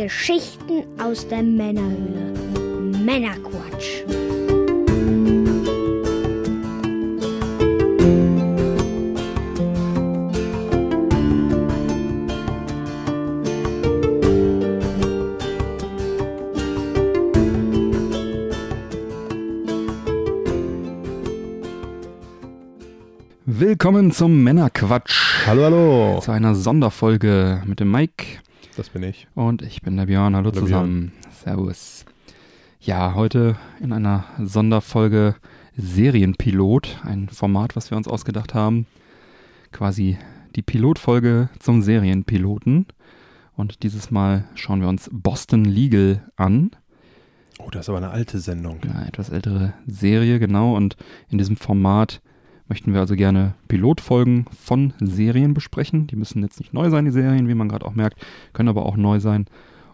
Geschichten aus der Männerhöhle. Männerquatsch. Willkommen zum Männerquatsch. Hallo, hallo. Zu einer Sonderfolge mit dem Mike. Das bin ich. Und ich bin der Björn. Hallo, Hallo, zusammen. Servus. Ja, heute in einer Sonderfolge Serienpilot. Ein Format, was wir uns ausgedacht haben. Quasi die Pilotfolge zum Serienpiloten. Und dieses Mal schauen wir uns Boston Legal an. Oh, das ist aber eine alte Sendung. Eine etwas ältere Serie, genau. Und in diesem Format möchten wir also gerne Pilotfolgen von Serien besprechen. Die müssen jetzt nicht neu sein, die Serien, wie man gerade auch merkt, können aber auch neu sein.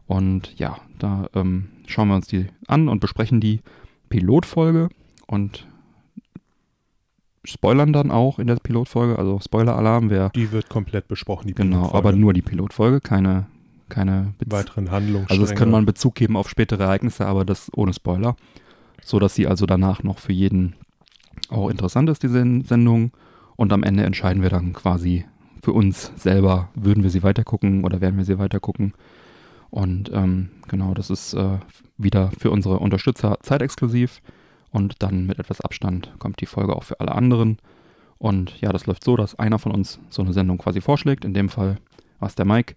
Und ja, da ähm, schauen wir uns die an und besprechen die Pilotfolge und spoilern dann auch in der Pilotfolge, also Spoiler-Alarm, wer Die wird komplett besprochen, die genau, Pilotfolge. aber nur die Pilotfolge, keine keine Bez weiteren Handlungen. also es kann man Bezug geben auf spätere Ereignisse, aber das ohne Spoiler, so dass sie also danach noch für jeden auch interessant ist, diese Sendung. Und am Ende entscheiden wir dann quasi für uns selber, würden wir sie weitergucken oder werden wir sie weitergucken. Und ähm, genau, das ist äh, wieder für unsere Unterstützer zeitexklusiv. Und dann mit etwas Abstand kommt die Folge auch für alle anderen. Und ja, das läuft so, dass einer von uns so eine Sendung quasi vorschlägt. In dem Fall war es der Mike.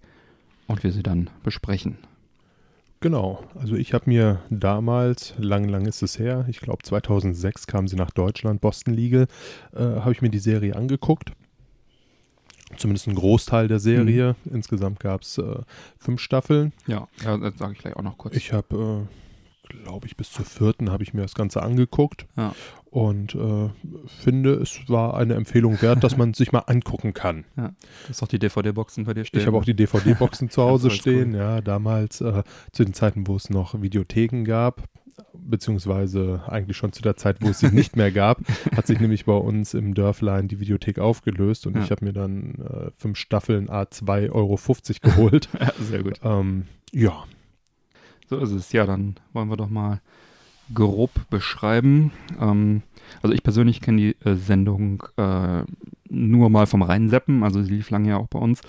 Und wir sie dann besprechen. Genau. Also ich habe mir damals, lang, lang ist es her, ich glaube 2006 kam sie nach Deutschland, Boston Legal, äh, habe ich mir die Serie angeguckt. Zumindest ein Großteil der Serie. Mhm. Insgesamt gab es äh, fünf Staffeln. Ja, ja das sage ich gleich auch noch kurz. Ich habe, äh, glaube ich, bis zur vierten habe ich mir das Ganze angeguckt. Ja. Und äh, finde, es war eine Empfehlung wert, dass man sich mal angucken kann. Ja, das ist doch die DVD-Boxen bei dir stehen. Ich habe auch die DVD-Boxen zu Hause stehen, ja, damals äh, zu den Zeiten, wo es noch Videotheken gab, beziehungsweise eigentlich schon zu der Zeit, wo es sie nicht mehr gab, hat sich nämlich bei uns im Dörflein die Videothek aufgelöst und Ja. ich habe mir dann äh, fünf Staffeln A 2,50 Euro geholt. ja, sehr gut. ähm, ja, So ist es. Ja, dann wollen wir doch mal grob beschreiben. Ähm, also ich persönlich kenne die äh, Sendung äh, nur mal vom Reinseppen. Also sie lief lange ja auch bei uns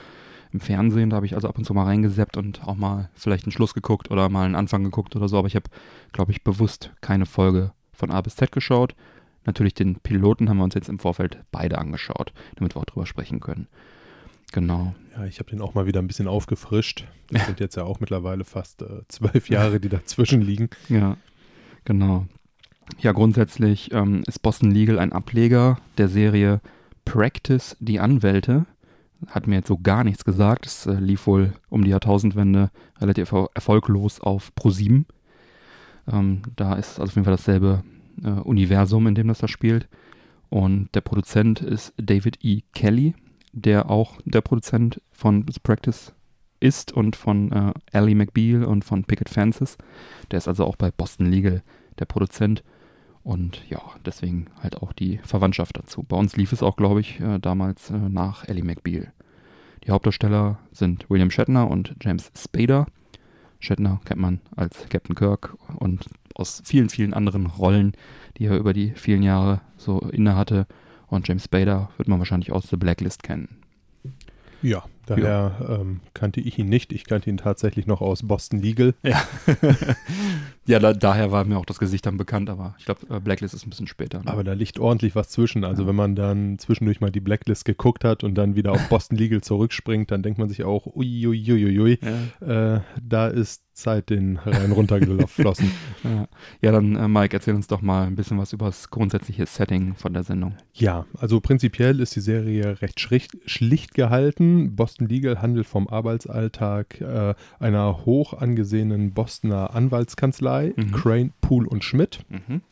im Fernsehen. Da habe ich also ab und zu mal reingeseppt und auch mal vielleicht einen Schluss geguckt oder mal einen Anfang geguckt oder so. Aber ich habe, glaube ich, bewusst keine Folge von A bis Z geschaut. Natürlich den Piloten haben wir uns jetzt im Vorfeld beide angeschaut, damit wir auch drüber sprechen können. Genau. ja, ich habe den auch mal wieder ein bisschen aufgefrischt. Das sind jetzt ja auch mittlerweile fast äh, zwölf Jahre, die dazwischen liegen. Ja, genau. Ja, grundsätzlich ähm, ist Boston Legal ein Ableger der Serie Practice die Anwälte. Hat mir jetzt so gar nichts gesagt. Es äh, lief wohl um die Jahrtausendwende relativ er erfolglos auf ProSieben. Ähm, da ist also auf jeden Fall dasselbe äh, Universum, in dem das da spielt. Und der Produzent ist David E. Kelly, der auch der Produzent von Practice ist und von äh, Ally McBeal und von Picket Fences. Der ist also auch bei Boston Legal der Produzent. Und ja, deswegen halt auch die Verwandtschaft dazu. Bei uns lief es auch, glaube ich, äh, damals äh, nach Ellie McBeal. Die Hauptdarsteller sind William Shatner und James Spader. Shatner kennt man als Captain Kirk und aus vielen, vielen anderen Rollen, die er über die vielen Jahre so inne hatte. Und James Spader wird man wahrscheinlich aus The Blacklist kennen. Ja, daher Ähm, kannte ich ihn nicht. Ich kannte ihn tatsächlich noch aus Boston Legal. Ja. ja, da, daher war mir auch das Gesicht dann bekannt, aber ich glaube, äh, Blacklist ist ein bisschen später. Ne? Aber da liegt ordentlich was zwischen. Also Ja. wenn man dann zwischendurch mal die Blacklist geguckt hat und dann wieder auf Boston Legal zurückspringt, dann denkt man sich auch, uiuiuiui, ja, äh, da ist Zeit den Rhein runtergeflossen. ja. ja, dann äh, Mike, erzähl uns doch mal ein bisschen was über das grundsätzliche Setting von der Sendung. ja, also prinzipiell ist die Serie recht schlicht, schlicht gehalten. Boston Legal handelt vom Arbeitsalltag äh, einer hoch angesehenen Bostoner Anwaltskanzlei, Mhm. Crane, Pool und Schmidt. Mhm.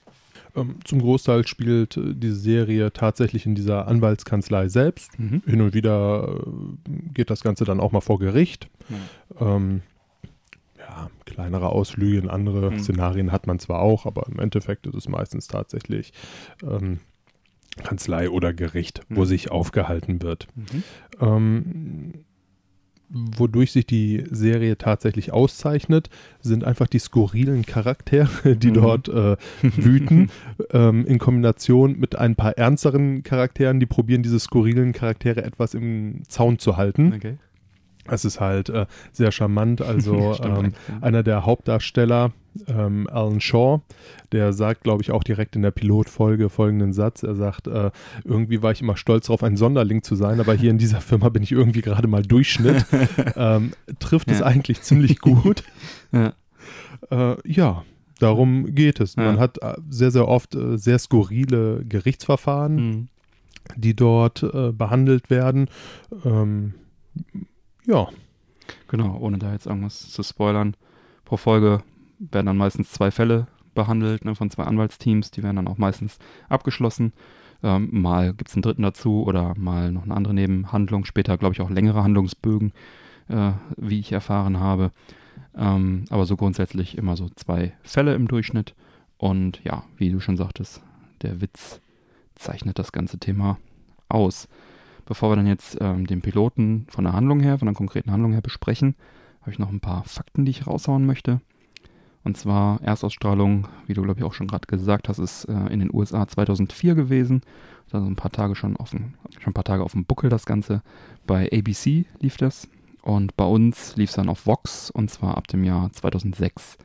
Ähm, zum Großteil spielt äh, diese Serie tatsächlich in dieser Anwaltskanzlei selbst. Mhm. Hin und wieder äh, geht das Ganze dann auch mal vor Gericht. Ähm, ja, kleinere Ausflüge in andere Mhm. Szenarien hat man zwar auch, aber im Endeffekt ist es meistens tatsächlich ähm, Kanzlei oder Gericht, wo Mhm. sich aufgehalten wird. Mhm. Ähm, wodurch sich die Serie tatsächlich auszeichnet, sind einfach die skurrilen Charaktere, die Mhm. dort äh, wüten, ähm, in Kombination mit ein paar ernsteren Charakteren, die probieren, diese skurrilen Charaktere etwas im Zaun zu halten. Okay. Es ist halt äh, sehr charmant. Also Stimmt ähm, ja. einer der Hauptdarsteller, ähm, Alan Shaw, der sagt, glaube ich, auch direkt in der Pilotfolge folgenden Satz. Er sagt, äh, irgendwie war ich immer stolz darauf, ein Sonderling zu sein, aber hier in dieser Firma bin ich irgendwie gerade mal Durchschnitt. ähm, trifft es Ja. eigentlich ziemlich gut. Ja. Äh, ja, darum geht es. Man hat äh, sehr, sehr oft äh, sehr skurrile Gerichtsverfahren, Mhm. die dort äh, behandelt werden. Ähm, ja, Genau, ohne da jetzt irgendwas zu spoilern. Pro Folge werden dann meistens zwei Fälle behandelt ne, von zwei Anwaltsteams. Die werden dann auch meistens abgeschlossen. Ähm, mal gibt es einen dritten dazu oder mal noch eine andere Nebenhandlung. Später, glaube ich, auch längere Handlungsbögen, äh, wie ich erfahren habe. Ähm, aber so grundsätzlich immer so zwei Fälle im Durchschnitt. Und ja, wie du schon sagtest, der Witz zeichnet das ganze Thema aus. Bevor wir dann jetzt ähm, den Piloten von der Handlung her, von der konkreten Handlung her besprechen, habe ich noch ein paar Fakten, die ich raushauen möchte. Und zwar Erstausstrahlung, wie du glaube ich auch schon gerade gesagt hast, ist äh, in den USA 2004 gewesen. Also ein paar Tage schon dem, schon ein paar Tage auf dem Buckel das Ganze. Bei ABC lief das und bei uns lief es dann auf Vox und zwar ab dem Jahr 2006.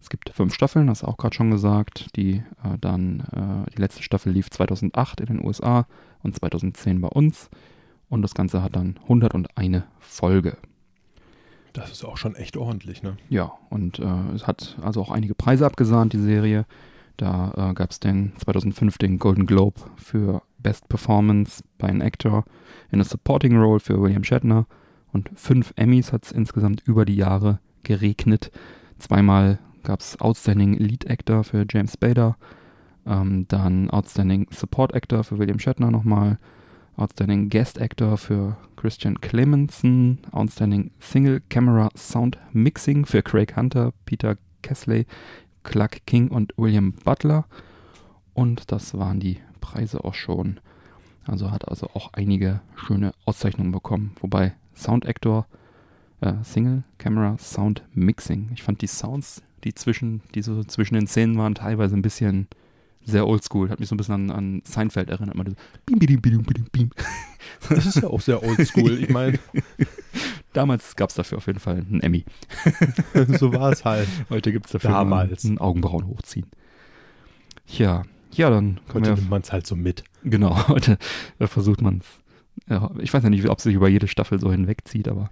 Es gibt fünf Staffeln, das auch gerade schon gesagt. Die äh, dann äh, die letzte Staffel lief 2008 in den USA und 2010 bei uns. Und das Ganze hat dann 101 Folge. das ist auch schon echt ordentlich, ne? Ja, und äh, es hat also auch einige Preise abgesahnt, die Serie. Da äh, gab es den 2005 den Golden Globe für Best Performance by an Actor in a Supporting Role für William Shatner. Und fünf Emmys hat es insgesamt über die Jahre geregnet. Zweimal gab es Outstanding Lead Actor für James Spader, ähm, dann Outstanding Support Actor für William Shatner nochmal, Outstanding Guest Actor für Christian Clemenson, Outstanding Single Camera Sound Mixing für Craig Hunter, Peter Kesley, Clark King und William Butler. Und das waren die Preise auch schon. Also hat also auch einige schöne Auszeichnungen bekommen. Wobei Sound Actor, äh, Single Camera Sound Mixing. Ich fand die Sounds, die zwischen, die so zwischen den Szenen waren, teilweise ein bisschen sehr oldschool. Hat mich so ein bisschen an, an Seinfeld erinnert. Man, bim, bim, bim, bim, bim. Das ist ja auch sehr oldschool. Ich meine, Damals gab es dafür auf jeden Fall einen Emmy. so war es halt. Heute gibt es dafür Damals. ein Augenbrauen hochziehen. Ja, ja, dann können Heute wir nimmt man es halt so mit. Genau, heute versucht man es. Ja, ich weiß ja nicht, ob es sich über jede Staffel so hinwegzieht, aber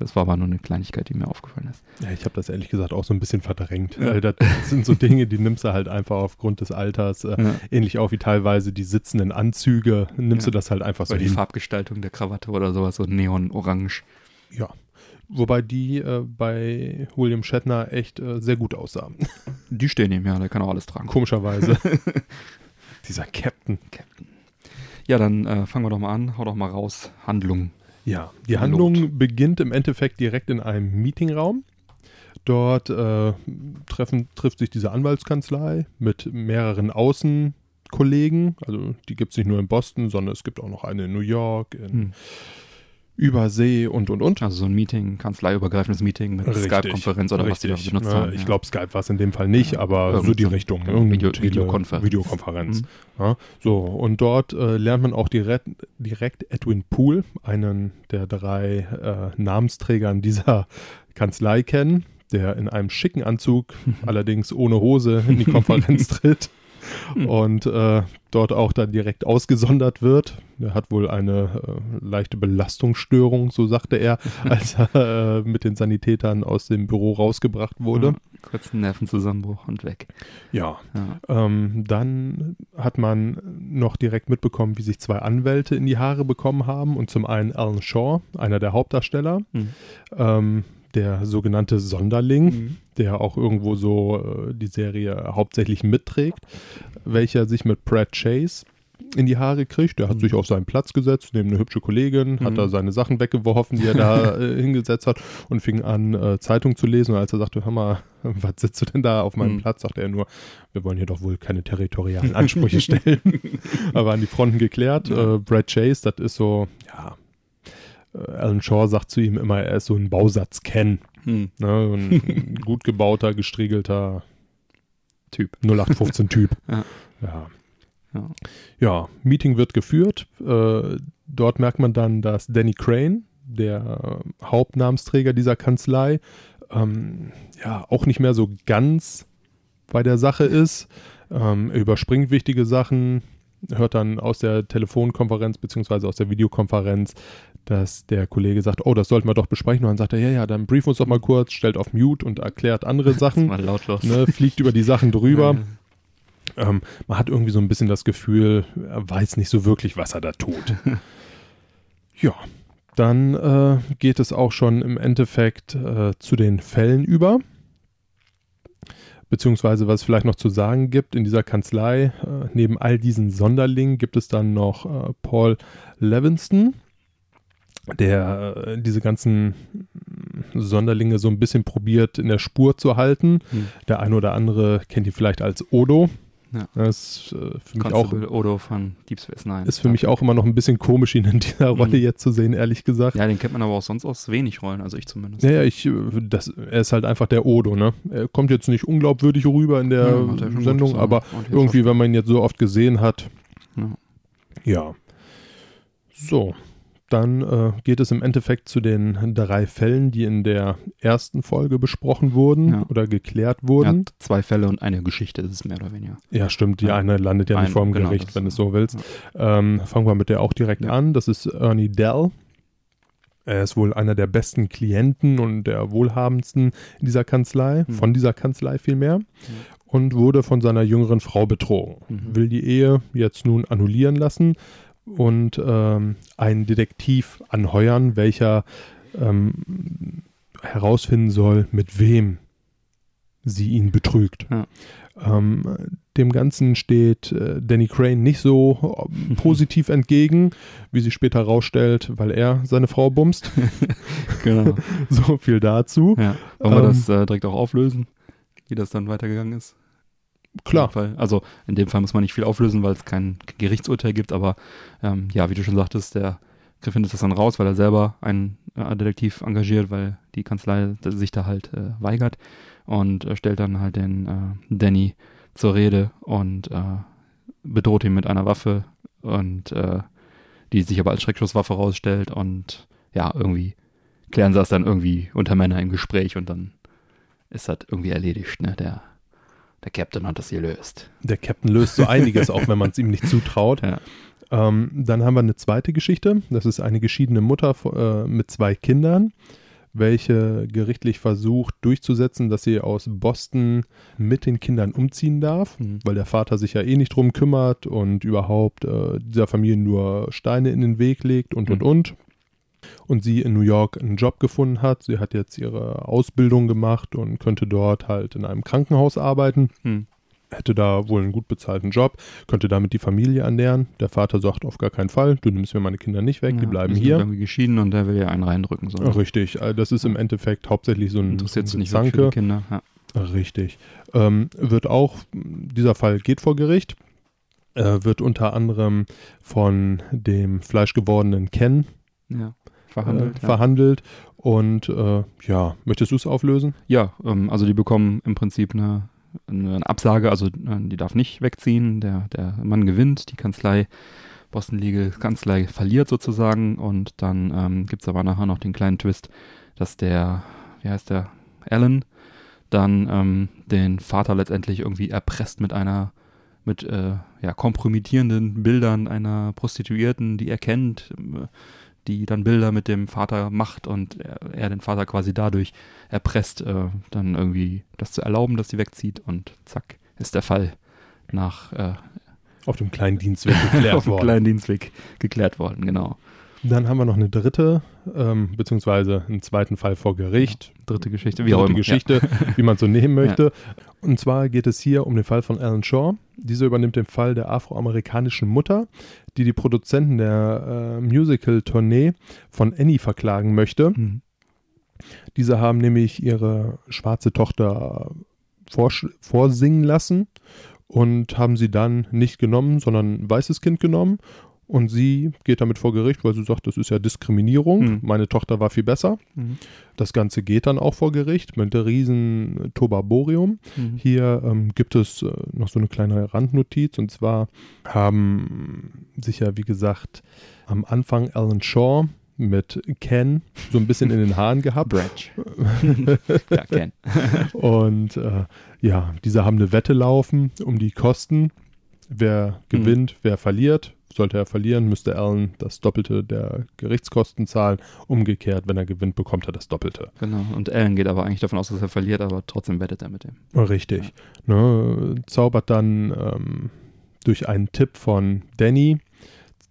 das war aber nur eine Kleinigkeit, die mir aufgefallen ist. Ja, ich habe das ehrlich gesagt auch so ein bisschen verdrängt. Ja. Das sind so Dinge, die nimmst du halt einfach aufgrund des Alters. Äh, Ja. Ähnlich auch wie teilweise die sitzenden Anzüge, nimmst Ja. du das halt einfach so Oder die hin. Farbgestaltung der Krawatte oder sowas, so neon-orange. Ja. Wobei die äh, bei William Shatner echt äh, sehr gut aussahen. Die stehen ihm, ja, der kann auch alles tragen. Komischerweise. Dieser Captain. Captain. Ja, dann äh, fangen wir doch mal an, hau doch mal raus. Handlung. Ja, die Lot. Handlung beginnt im Endeffekt direkt in einem Meetingraum. Dort äh, treffen, trifft sich diese Anwaltskanzlei mit mehreren Außenkollegen. Also die gibt es nicht nur in Boston, sondern es gibt auch noch eine in New York, in Hm. Übersee und und und. Also so ein Meeting, kanzleiübergreifendes Meeting mit Richtig. Skype-Konferenz oder was die da Richtig. benutzt Ja, haben. Ich ja. glaube, Skype war es in dem Fall nicht, aber Irgend so die so- Richtung. Ne? Video- Videokonferenz. Videokonferenz. Mhm. Ja, so, und dort äh, lernt man auch direkt, direkt Edwin Poole, einen der drei äh, Namensträgern dieser Kanzlei kennen, der in einem schicken Anzug, allerdings ohne Hose, in die Konferenz tritt und äh, dort auch dann direkt ausgesondert wird. Er hat wohl eine äh, leichte Belastungsstörung, so sagte er, als er äh, mit den Sanitätern aus dem Büro rausgebracht wurde. Ja, kurz einen Nervenzusammenbruch und weg. Ja, Ja. ähm, dann hat man noch direkt mitbekommen, wie sich zwei Anwälte in die Haare bekommen haben. Und zum einen Alan Shaw, einer der Hauptdarsteller, Mhm. ähm, der sogenannte Sonderling, Mhm. der auch irgendwo so äh, die Serie hauptsächlich mitträgt, welcher sich mit Brad Chase in die Haare kriegt. Der hat Mhm. sich auf seinen Platz gesetzt, neben eine hübsche Kollegin, hat Mhm. da seine Sachen weggeworfen, die er da äh, hingesetzt hat und fing an, äh, Zeitung zu lesen. Und als er sagte, hör mal, was sitzt du denn da auf meinem Mhm. Platz, sagte er nur, wir wollen hier doch wohl keine territorialen Ansprüche stellen. Aber an die Fronten geklärt. Ja. Äh, Brad Chase, das ist so, ja, Alan Shaw sagt zu ihm immer, er ist so ein Bausatz-Ken. Hm. Ne? Ein gut gebauter, gestriegelter Typ. 0815-Typ. Ja. ja. Ja. Ja, Meeting wird geführt. Äh, dort merkt man dann, dass Danny Crane, der äh, Hauptnamensträger dieser Kanzlei, ähm, ja, auch nicht mehr so ganz bei der Sache ist. Ähm, er überspringt wichtige Sachen, hört dann aus der Telefonkonferenz beziehungsweise aus der Videokonferenz, dass der Kollege sagt, oh, das sollten wir doch besprechen. Und dann sagt er, ja, ja, dann brief uns doch mal kurz, stellt auf Mute und erklärt andere Sachen, Mal lautlos. ne, fliegt über die Sachen drüber. Ähm, man hat irgendwie so ein bisschen das Gefühl, er weiß nicht so wirklich, was er da tut. ja, dann äh, geht es auch schon im Endeffekt äh, zu den Fällen über. Beziehungsweise, was es vielleicht noch zu sagen gibt, in dieser Kanzlei, äh, neben all diesen Sonderlingen gibt es dann noch äh, Paul Levinston, der äh, diese ganzen Sonderlinge so ein bisschen probiert in der Spur zu halten. Hm. Der eine oder andere kennt ihn vielleicht als Odo. Ja. Das ist äh, für mich auch Constable Odo von Deep Space Nine. ist für mich auch immer noch ein bisschen komisch, ihn in dieser Rolle Mhm. jetzt zu sehen, ehrlich gesagt. Ja, den kennt man aber auch sonst aus wenig Rollen, also ich zumindest. Naja, ich, äh, das, er ist halt einfach der Odo, ne? Er kommt jetzt nicht unglaubwürdig rüber in der Ja, Sendung, aber irgendwie, wenn man ihn jetzt so oft gesehen hat, Ja. ja. So, dann äh, geht es im Endeffekt zu den drei Fällen, die in der ersten Folge besprochen wurden Ja. oder geklärt wurden. hat zwei Fälle und eine Geschichte, das ist mehr oder weniger. Ja, stimmt. Die Ja. eine landet ja nicht Ein- vor dem genau, Gericht, wenn du es so willst. Ähm, fangen wir mit der auch direkt Ja. an. Das ist Ernie Dell. Er ist wohl einer der besten Klienten und der wohlhabendsten in dieser Kanzlei, Mhm. von dieser Kanzlei vielmehr. Und wurde von seiner jüngeren Frau betrogen. Mhm. Will die Ehe jetzt nun annullieren lassen und ähm, einen Detektiv anheuern, welcher ähm, herausfinden soll, mit wem sie ihn betrügt. Ja. Ähm, dem Ganzen steht äh, Danny Crane nicht so äh, positiv entgegen, wie sich später herausstellt, weil er seine Frau bumst. Genau. so viel dazu. ja. Wollen wir Ähm, das äh, direkt auch auflösen, wie das dann weitergegangen ist? Klar. In. Also in dem Fall muss man nicht viel auflösen, weil es kein Gerichtsurteil gibt, aber ähm, ja, wie du schon sagtest, der Griff findet das dann raus, weil er selber einen äh, Detektiv engagiert, weil die Kanzlei sich da halt äh, weigert und äh, stellt dann halt den äh, Danny zur Rede und äh, bedroht ihn mit einer Waffe und äh, die sich aber als Schreckschusswaffe rausstellt und ja, irgendwie klären sie das dann irgendwie unter Männer im Gespräch und dann ist das irgendwie erledigt, ne? Der, der Captain hat das gelöst. Der Captain löst so einiges, auch wenn man es ihm nicht zutraut. Ja. Ähm, dann haben wir eine zweite Geschichte. Das ist eine geschiedene Mutter äh, mit zwei Kindern, welche gerichtlich versucht durchzusetzen, dass sie aus Boston mit den Kindern umziehen darf, Mhm. weil der Vater sich ja eh nicht drum kümmert und überhaupt äh, dieser Familie nur Steine in den Weg legt und Mhm. und. Und sie in New York einen Job gefunden hat. Sie hat jetzt ihre Ausbildung gemacht und könnte dort halt in einem Krankenhaus arbeiten Hm. hätte da wohl einen gut bezahlten Job, könnte damit die Familie ernähren. Der Vater sagt auf gar keinen Fall, du nimmst mir meine Kinder nicht weg, die Ja, bleiben sind hier. irgendwie geschieden und der will ja einen reindrücken. So. Richtig, äh, das ist im Endeffekt hauptsächlich so ein Interessiert sich nicht wirklich für die Kinder. Ja. Richtig. Ähm, wird auch, dieser Fall geht vor Gericht, äh, wird unter anderem von dem fleischgewordenen Ken ja. äh, Verhandelt. ja. verhandelt. Und äh, ja, möchtest du es auflösen? Ja, ähm, also die bekommen im Prinzip eine, eine Absage, also äh, die darf nicht wegziehen, der, der Mann gewinnt, die Kanzlei, Boston Legal Kanzlei verliert sozusagen und dann ähm, gibt es aber nachher noch den kleinen Twist, dass der, wie heißt der, Alan, dann ähm, den Vater letztendlich irgendwie erpresst mit einer, mit äh, ja, kompromittierenden Bildern einer Prostituierten, die er kennt, äh, die dann Bilder mit dem Vater macht und er, er den Vater quasi dadurch erpresst, äh, dann irgendwie das zu erlauben, dass sie wegzieht und zack, ist der Fall nach äh, Auf dem kleinen Dienstweg geklärt auf dem worden. kleinen Dienstweg geklärt worden, genau. Dann haben wir noch eine dritte, ähm, beziehungsweise einen zweiten Fall vor Gericht. Dritte Geschichte, wie dritte. Geschichte, wie man so nehmen möchte. Und zwar geht es hier um den Fall von Alan Shaw. Dieser übernimmt den Fall der afroamerikanischen Mutter, die die Produzenten der äh, Musical-Tournee von Annie verklagen möchte. Ja. Mhm. Diese haben nämlich ihre schwarze Tochter vorsch- vorsingen lassen und haben sie dann nicht genommen, sondern ein weißes Kind genommen Und sie geht damit vor Gericht, weil sie sagt, das ist ja Diskriminierung. Mhm. Meine Tochter war viel besser. Mhm. Das Ganze geht dann auch vor Gericht mit der riesen Tobaborium. Mhm. Hier ähm, gibt es äh, noch so eine kleine Randnotiz und zwar haben sich ja, wie gesagt, am Anfang Alan Shaw mit Ken so ein bisschen in den Haaren gehabt. Bratch. ja, Ken. Und äh, ja, diese haben eine Wette laufen um die Kosten. Wer gewinnt, wer verliert. Sollte er verlieren, müsste Alan das Doppelte der Gerichtskosten zahlen. Umgekehrt, wenn er gewinnt, bekommt er das Doppelte. Genau. Und Alan geht aber eigentlich davon aus, dass er verliert, aber trotzdem wettet er mit dem. Richtig. Ne, zaubert dann ähm, durch einen Tipp von Danny,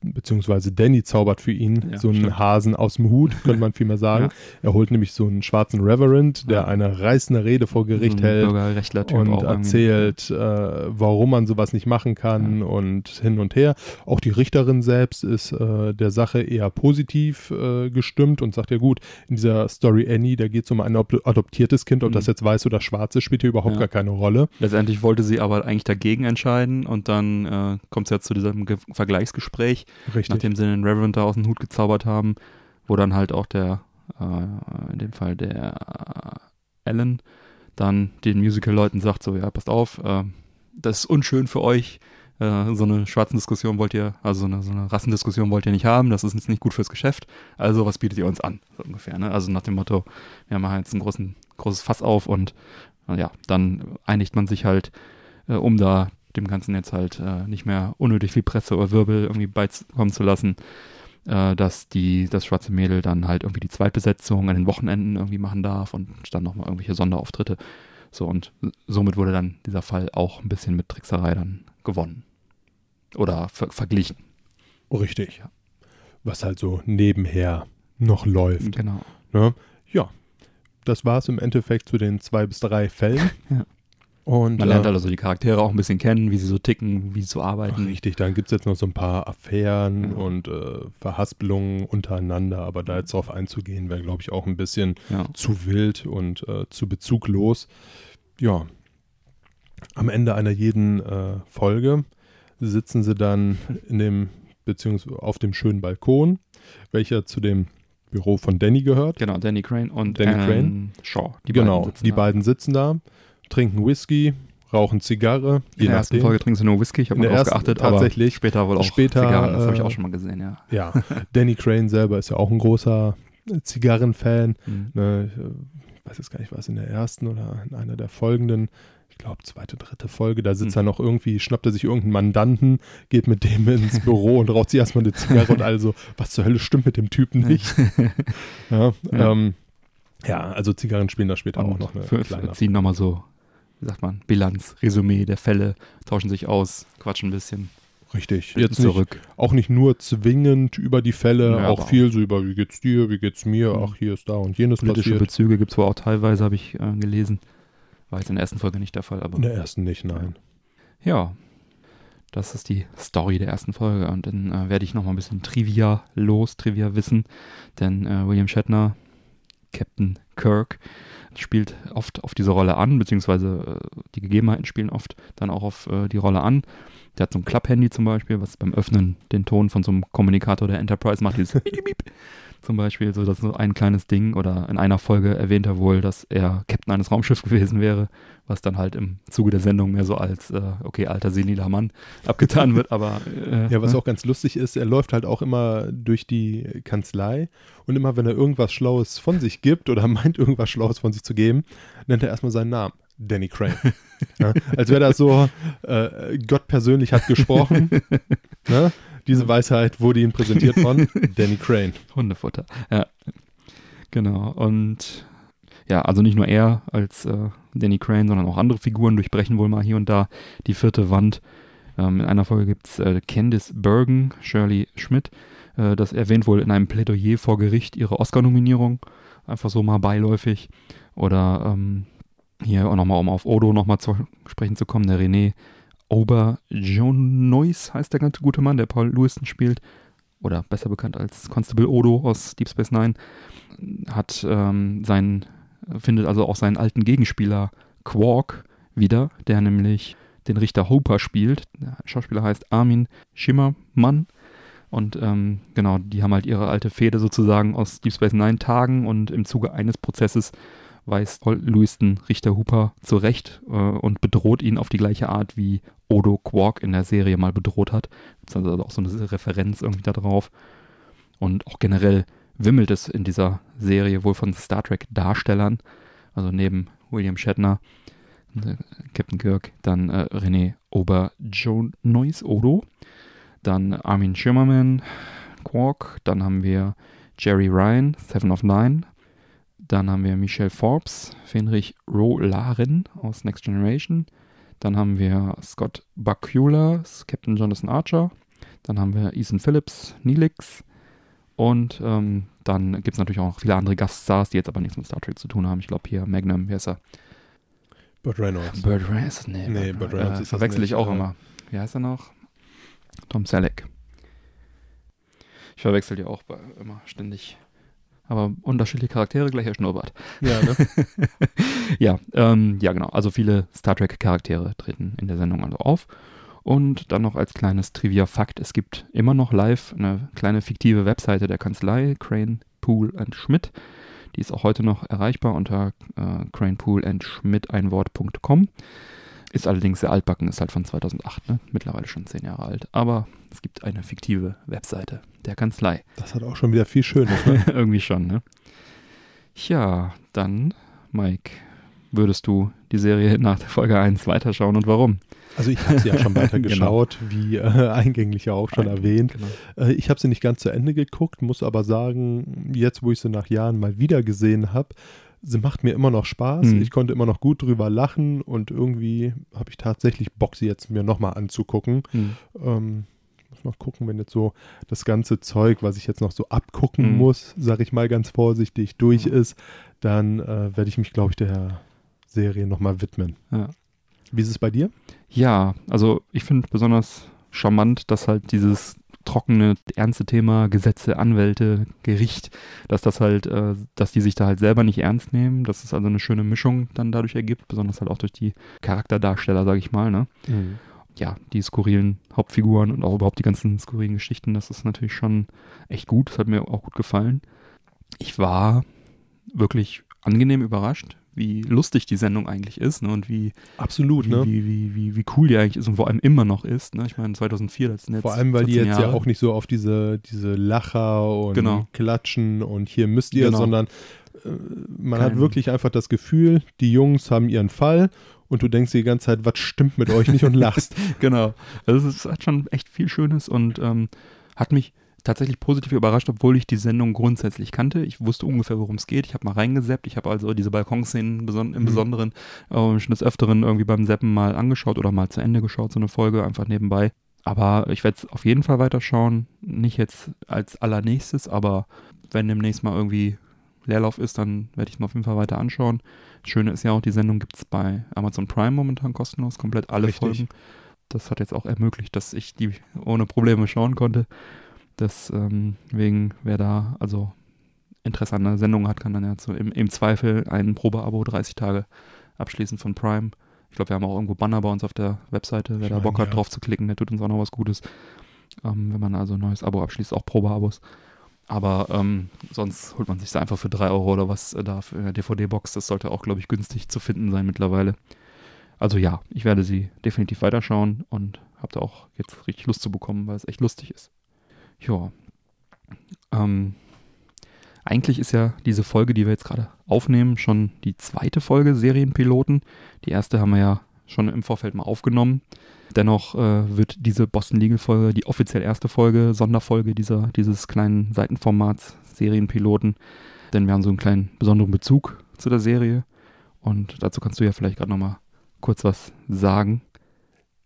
beziehungsweise Danny zaubert für ihn Ja, so einen stimmt. Hasen aus dem Hut, könnte man vielmehr sagen. Er holt nämlich so einen schwarzen Reverend, der Ja. eine reißende Rede vor Gericht so hält und erzählt, äh, warum man sowas nicht machen kann und hin und her. Auch die Richterin selbst ist äh, der Sache eher positiv äh, gestimmt und sagt ja gut, in dieser Story Annie, da geht es um ein ad- adoptiertes Kind, ob Mhm. das jetzt weiß oder schwarz ist, spielt hier überhaupt Ja. gar keine Rolle. Letztendlich wollte sie aber eigentlich dagegen entscheiden und dann äh, kommt es ja zu diesem Ge Vergleichsgespräch, Richtig. nachdem sie den Reverend da aus dem Hut gezaubert haben, wo dann halt auch der, äh, in dem Fall der äh, Alan, dann den Musical-Leuten sagt so, ja, passt auf, äh, das ist unschön für euch, äh, so eine schwarzen Diskussion wollt ihr, also so eine, so eine Rassendiskussion wollt ihr nicht haben, das ist jetzt nicht gut fürs Geschäft, also was bietet ihr uns an, so ungefähr, ne? Also nach dem Motto, wir machen jetzt ein großen, großes Fass auf und äh, ja, dann einigt man sich halt, äh, um da dem Ganzen jetzt halt äh, nicht mehr unnötig viel Presse oder Wirbel irgendwie beikommen zu lassen, äh, dass die, das schwarze Mädel dann halt irgendwie die Zweitbesetzung an den Wochenenden irgendwie machen darf und dann nochmal irgendwelche Sonderauftritte. So, und somit wurde dann dieser Fall auch ein bisschen mit Trickserei dann gewonnen. Oder ver verglichen. Richtig. Ja. Was halt so nebenher noch läuft. Genau. Ne? Ja, das war es im Endeffekt zu den zwei bis drei Fällen. Ja. Und Man lernt äh, also die Charaktere auch ein bisschen kennen, wie sie so ticken, wie sie so arbeiten. Richtig, dann gibt es jetzt noch so ein paar Affären Ja. und äh, Verhaspelungen untereinander, aber da jetzt drauf einzugehen, wäre, glaube ich, auch ein bisschen Ja. zu wild und äh, zu bezuglos. Ja, am Ende einer jeden äh, Folge sitzen sie dann in dem, beziehungsweise auf dem schönen Balkon, welcher zu dem Büro von Danny gehört. Genau, Danny Crane und Danny Crane. Shaw. Die genau, beiden die da. beiden sitzen da, trinken Whisky, rauchen Zigarre, In der ersten Folge trinken sie nur Whisky, ich habe mal drauf geachtet, tatsächlich. aber später wohl auch Später, Zigarren, das habe ich äh, auch schon mal gesehen, ja. Ja, Danny Crane selber ist ja auch ein großer Zigarrenfan. Mhm. Ne, ich äh, weiß jetzt gar nicht, was in der ersten oder in einer der folgenden, ich glaube zweite, dritte Folge, da sitzt Hm. er noch irgendwie, schnappt er sich irgendeinen Mandanten, geht mit dem ins Büro und raucht sich erstmal eine Zigarre und also, was zur Hölle stimmt mit dem Typen nicht? Ja, Ja. Ähm, ja also Zigarren spielen da später auch Und noch eine für, kleine. ziehen nochmal so, wie sagt man, Bilanz, Resümee der Fälle, tauschen sich aus, quatschen ein bisschen, Richtig. Jetzt nicht, zurück. auch nicht nur zwingend über die Fälle, Ja, auch viel so über wie geht's dir, wie geht's mir, Mhm. ach hier ist da und jenes Politische passiert. Bezüge gibt es wohl auch teilweise, habe ich äh, gelesen. War jetzt in der ersten Folge nicht der Fall, aber In der ersten nicht, nein. ja, das ist die Story der ersten Folge. Und dann äh, werde ich nochmal ein bisschen Trivia los, Trivia wissen, denn äh, William Shatner, Captain Kirk, spielt oft auf diese Rolle an, beziehungsweise äh, die Gegebenheiten spielen oft dann auch auf äh, die Rolle an. Der hat so ein Klapp-Handy zum Beispiel, was beim Öffnen den Ton von so einem Kommunikator der Enterprise macht, dieses zum Beispiel, so das ist so ein kleines Ding. Oder in einer Folge erwähnt er wohl, dass er Captain eines Raumschiffs gewesen wäre, was dann halt im Zuge der Sendung mehr so als, äh, okay, alter seniler Mann abgetan wird, aber äh, Ja, was ne? auch ganz lustig ist, er läuft halt auch immer durch die Kanzlei und immer, wenn er irgendwas Schlaues von sich gibt oder meint, irgendwas Schlaues von sich zu geben, nennt er erstmal seinen Namen. Danny Crane. ja, als wäre das so, äh, Gott persönlich hat gesprochen. ne? Diese Weisheit wurde ihm präsentiert von Danny Crane. Hundefutter. Ja. Genau. Und ja, also nicht nur er als äh, Danny Crane, sondern auch andere Figuren durchbrechen wohl mal hier und da die vierte Wand. Ähm, in einer Folge gibt es äh, Candice Bergen, Shirley Schmidt. Äh, das erwähnt wohl in einem Plädoyer vor Gericht ihre Oscar-Nominierung. Einfach so mal beiläufig. Oder ähm, hier auch nochmal, um auf Odo nochmal zu sprechen zu kommen, der René Auberjonois heißt der ganze gute Mann, der Paul Lewiston spielt. Oder besser bekannt als Constable Odo aus Deep Space Nine, hat ähm, seinen, findet also auch seinen alten Gegenspieler Quark wieder, der nämlich den Richter Hooper spielt. Der Schauspieler heißt Armin Schimmermann. Und ähm, genau, die haben halt ihre alte Fehde sozusagen aus Deep Space Nine Tagen und im Zuge eines Prozesses weist Lewiston Richter Hooper zurecht äh, und bedroht ihn auf die gleiche Art, wie Odo Quark in der Serie mal bedroht hat. Das ist also auch so eine Referenz irgendwie da drauf. Und auch generell wimmelt es in dieser Serie wohl von Star Trek-Darstellern. Also neben William Shatner, Captain Kirk, dann äh, René Auberjonois Odo, dann Armin Schimmerman, Quark, dann haben wir Jerry Ryan, Seven of Nine, dann haben wir Michelle Forbes, Fenrich Rolaren aus Next Generation, dann haben wir Scott Bakula, Captain Jonathan Archer, dann haben wir Ethan Phillips, Neelix, und ähm, dann gibt es natürlich auch noch viele andere Gaststars, die jetzt aber nichts mit Star Trek zu tun haben. Ich glaube hier Magnum, wer ist er? Burt Reynolds. Burt Reynolds? Nee, nee Burt, Reynolds äh, ist Verwechsel ich auch ja. immer. Wie heißt er noch? Tom Selleck. Ich verwechsel die auch bei, immer ständig. Aber unterschiedliche Charaktere, gleicher Schnurrbart. Ja, ne? ja, ähm, ja, genau. Also viele Star Trek-Charaktere treten in der Sendung also auf. Und dann noch als kleines Trivia-Fakt: Es gibt immer noch live eine kleine fiktive Webseite der Kanzlei, Crane, Pool and Schmidt. Die ist auch heute noch erreichbar unter äh, cranepoolandschmidteinwort.com. Ist allerdings sehr altbacken, ist halt von 2008, ne? mittlerweile schon zehn Jahre alt. Aber es gibt eine fiktive Webseite der Kanzlei. Das hat auch schon wieder viel Schönes, ne? Irgendwie schon, ne? Ja, dann, Mike, würdest du die Serie nach der Folge 1 weiterschauen und warum? Also ich habe sie ja schon weiter genau. geschaut, wie äh, eingänglich ja auch schon Eingängig, erwähnt. Genau. Äh, ich habe sie nicht ganz zu Ende geguckt, muss aber sagen, jetzt wo ich sie nach Jahren mal wieder gesehen habe, sie macht mir immer noch Spaß. Mhm. Ich konnte immer noch gut drüber lachen und irgendwie habe ich tatsächlich Bock, sie jetzt mir nochmal anzugucken. Mhm. Ähm, muss mal gucken, wenn jetzt so das ganze Zeug, was ich jetzt noch so abgucken mhm. muss, sage ich mal ganz vorsichtig, durch ist, dann äh, werde ich mich, glaube ich, der Serie nochmal widmen. Ja. Wie ist es bei dir? Ja, also ich finde besonders charmant, dass halt dieses trockene, ernste Thema Gesetze, Anwälte, Gericht, dass das halt, äh, dass die sich da halt selber nicht ernst nehmen, dass es also eine schöne Mischung dann dadurch ergibt, besonders halt auch durch die Charakterdarsteller, sage ich mal, ne? Mhm. Ja, die skurrilen Hauptfiguren und auch überhaupt die ganzen skurrilen Geschichten, das ist natürlich schon echt gut, das hat mir auch gut gefallen. Ich war wirklich angenehm überrascht, wie lustig die Sendung eigentlich ist ne? und wie absolut wie, ne? wie, wie, wie, wie cool die eigentlich ist und vor allem immer noch ist. Ne? Ich meine 2004, das sind jetzt Vor allem, weil die jetzt Jahre. ja auch nicht so auf diese, diese Lacher und genau. Klatschen und hier müsst ihr, genau. sondern äh, man Kein. hat wirklich einfach das Gefühl, die Jungs haben ihren Fall und du denkst die ganze Zeit, was stimmt mit euch nicht und lachst. genau. Also es hat schon echt viel Schönes und ähm, hat mich tatsächlich positiv überrascht, obwohl ich die Sendung grundsätzlich kannte. Ich wusste ungefähr, worum es geht. Ich habe mal reingeseppt. Ich habe also diese Balkonszenen beson im mhm. Besonderen äh, schon des Öfteren irgendwie beim Seppen mal angeschaut oder mal zu Ende geschaut, so eine Folge einfach nebenbei. Aber ich werde es auf jeden Fall weiterschauen. Nicht jetzt als allernächstes, aber wenn demnächst mal irgendwie Leerlauf ist, dann werde ich es mir auf jeden Fall weiter anschauen. Das Schöne ist ja auch, die Sendung gibt es bei Amazon Prime momentan kostenlos, komplett alle Richtig. Folgen. Das hat jetzt auch ermöglicht, dass ich die ohne Probleme schauen konnte. Deswegen, ähm, wer da also Interesse an einer Sendung hat, kann dann ja so im, im Zweifel ein Probeabo 30 Tage abschließen von Prime. Ich glaube, wir haben auch irgendwo Banner bei uns auf der Webseite. Wer da Bock hat, ja. drauf zu klicken, der tut uns auch noch was Gutes. Ähm, wenn man also ein neues Abo abschließt, auch Probeabos. Aber ähm, sonst holt man sich da einfach für 3 Euro oder was äh, da für eine DVD-Box. Das sollte auch, glaube ich, günstig zu finden sein mittlerweile. Also ja, ich werde sie definitiv weiterschauen und habe da auch jetzt richtig Lust zu bekommen, weil es echt lustig ist. Ja. Ähm, eigentlich ist ja diese Folge, die wir jetzt gerade aufnehmen, schon die zweite Folge Serienpiloten. Die erste haben wir ja schon im Vorfeld mal aufgenommen. Dennoch äh, wird diese Boston Legal Folge die offiziell erste Folge, Sonderfolge dieser, dieses kleinen Seitenformats Serienpiloten. Denn wir haben so einen kleinen besonderen Bezug zu der Serie. Und dazu kannst du ja vielleicht gerade nochmal kurz was sagen.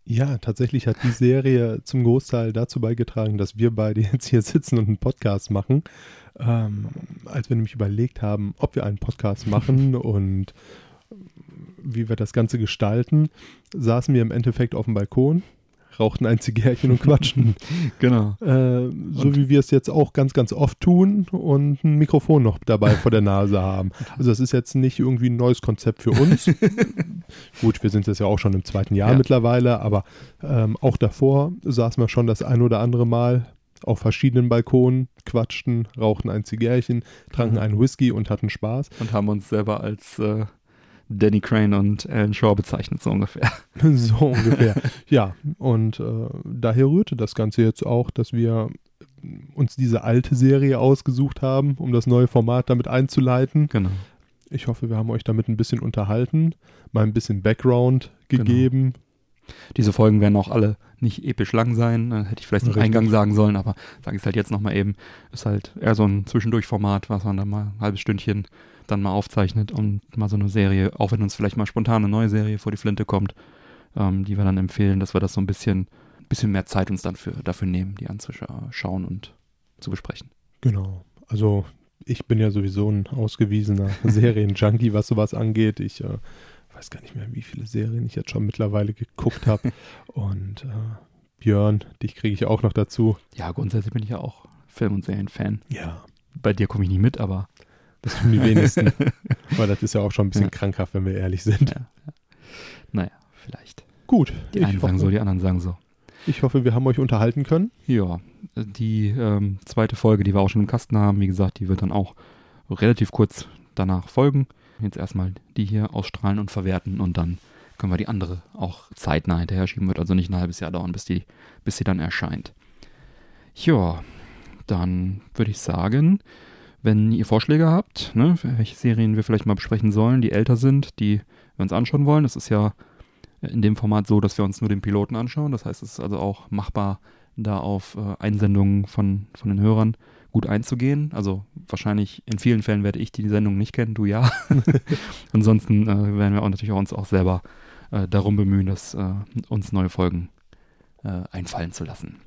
Ja, tatsächlich hat die Serie zum Großteil dazu beigetragen, dass wir beide jetzt hier sitzen und einen Podcast machen. Ähm, als wir nämlich überlegt haben, ob wir einen Podcast machen und wie wir das Ganze gestalten, saßen wir im Endeffekt auf dem Balkon rauchten ein Zigärchen und quatschen. genau. Äh, so und wie wir es jetzt auch ganz, ganz oft tun und ein Mikrofon noch dabei vor der Nase haben. Also das ist jetzt nicht irgendwie ein neues Konzept für uns. Gut, wir sind jetzt ja auch schon im zweiten Jahr ja. mittlerweile, aber ähm, auch davor saßen wir schon das ein oder andere Mal auf verschiedenen Balkonen, quatschten, rauchten ein Zigärchen, tranken Mhm. einen Whisky und hatten Spaß. Und haben uns selber als äh, Danny Crane und Alan Shaw bezeichnet, so ungefähr. so ungefähr. ja, und äh, daher rührte das Ganze jetzt auch, dass wir uns diese alte Serie ausgesucht haben, um das neue Format damit einzuleiten. Genau. Ich hoffe, wir haben euch damit ein bisschen unterhalten, mal ein bisschen Background gegeben. Diese Folgen werden auch alle nicht episch lang sein. Äh, hätte ich vielleicht im Richtig. Eingang sagen sollen, aber sage ich es halt jetzt nochmal eben. Ist halt eher so ein Zwischendurchformat, was man dann mal ein halbes Stündchen dann mal aufzeichnet und mal so eine Serie, auch wenn uns vielleicht mal spontan eine neue Serie vor die Flinte kommt, ähm, die wir dann empfehlen, dass wir das so ein bisschen, bisschen mehr Zeit uns dann für, dafür nehmen, die anzuschauen und zu besprechen. Genau. Also ich bin ja sowieso ein ausgewiesener Serienjunkie, was sowas angeht. Ich äh, weiß gar nicht mehr, wie viele Serien ich jetzt schon mittlerweile geguckt habe. Und äh, Björn, dich kriege ich auch noch dazu. Ja, grundsätzlich bin ich ja auch Film- und Serienfan. Ja. Bei dir komme ich nicht mit, aber Das tun die wenigsten. Weil das ist ja auch schon ein bisschen Ja. krankhaft, wenn wir ehrlich sind. Ja, naja, vielleicht. Gut. Die einen sagen so, die anderen sagen so. ich hoffe, wir haben euch unterhalten können. Ja, die ähm, zweite Folge, die wir auch schon im Kasten haben, wie gesagt, die wird dann auch relativ kurz danach folgen. Jetzt erstmal die hier ausstrahlen und verwerten und dann können wir die andere auch zeitnah hinterher schieben. Wird also nicht ein halbes Jahr dauern, bis die, bis sie dann erscheint. Ja, dann würde ich sagen, wenn ihr Vorschläge habt, ne, welche Serien wir vielleicht mal besprechen sollen, die älter sind, die wir uns anschauen wollen. Das ist ja in dem Format so, dass wir uns nur den Piloten anschauen. Das heißt, es ist also auch machbar, da auf äh, Einsendungen von, von den Hörern gut einzugehen. Also wahrscheinlich in vielen Fällen werde ich die Sendung nicht kennen, du ja. Ansonsten äh, werden wir auch natürlich auch uns auch selber äh, darum bemühen, dass äh, uns neue Folgen äh, einfallen zu lassen.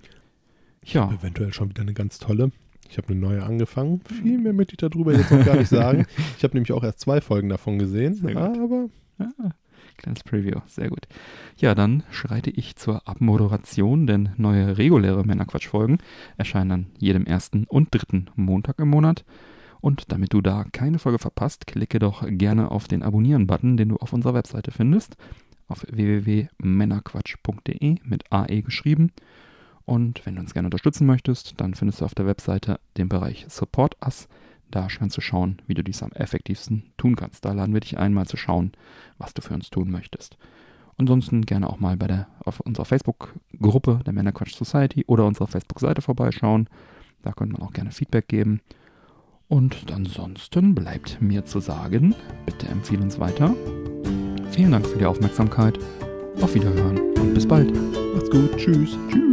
Ja, Eventuell schon wieder eine ganz tolle. Ich habe eine neue angefangen. Viel mehr möchte ich darüber jetzt noch gar nicht sagen. Ich habe nämlich auch erst zwei Folgen davon gesehen. Aber Ah, kleines Preview, sehr gut. Ja, dann schreite ich zur Abmoderation, denn neue reguläre Männerquatsch-Folgen erscheinen an jedem ersten und dritten Montag im Monat. Und damit du da keine Folge verpasst, klicke doch gerne auf den Abonnieren-Button, den du auf unserer Webseite findest, auf www.männerquatsch.de mit AE geschrieben. Und wenn du uns gerne unterstützen möchtest, dann findest du auf der Webseite den Bereich Support Us. Da kannst du schauen, wie du dies am effektivsten tun kannst. Da laden wir dich ein, mal zu schauen, was du für uns tun möchtest. Ansonsten gerne auch mal bei der, auf unserer Facebook-Gruppe der Männerquatsch Society oder unserer Facebook-Seite vorbeischauen. Da könnte man auch gerne Feedback geben. Und ansonsten bleibt mir zu sagen, bitte empfehle uns weiter. Vielen Dank für die Aufmerksamkeit. Auf Wiederhören und bis bald. macht's gut. Tschüss. Tschüss.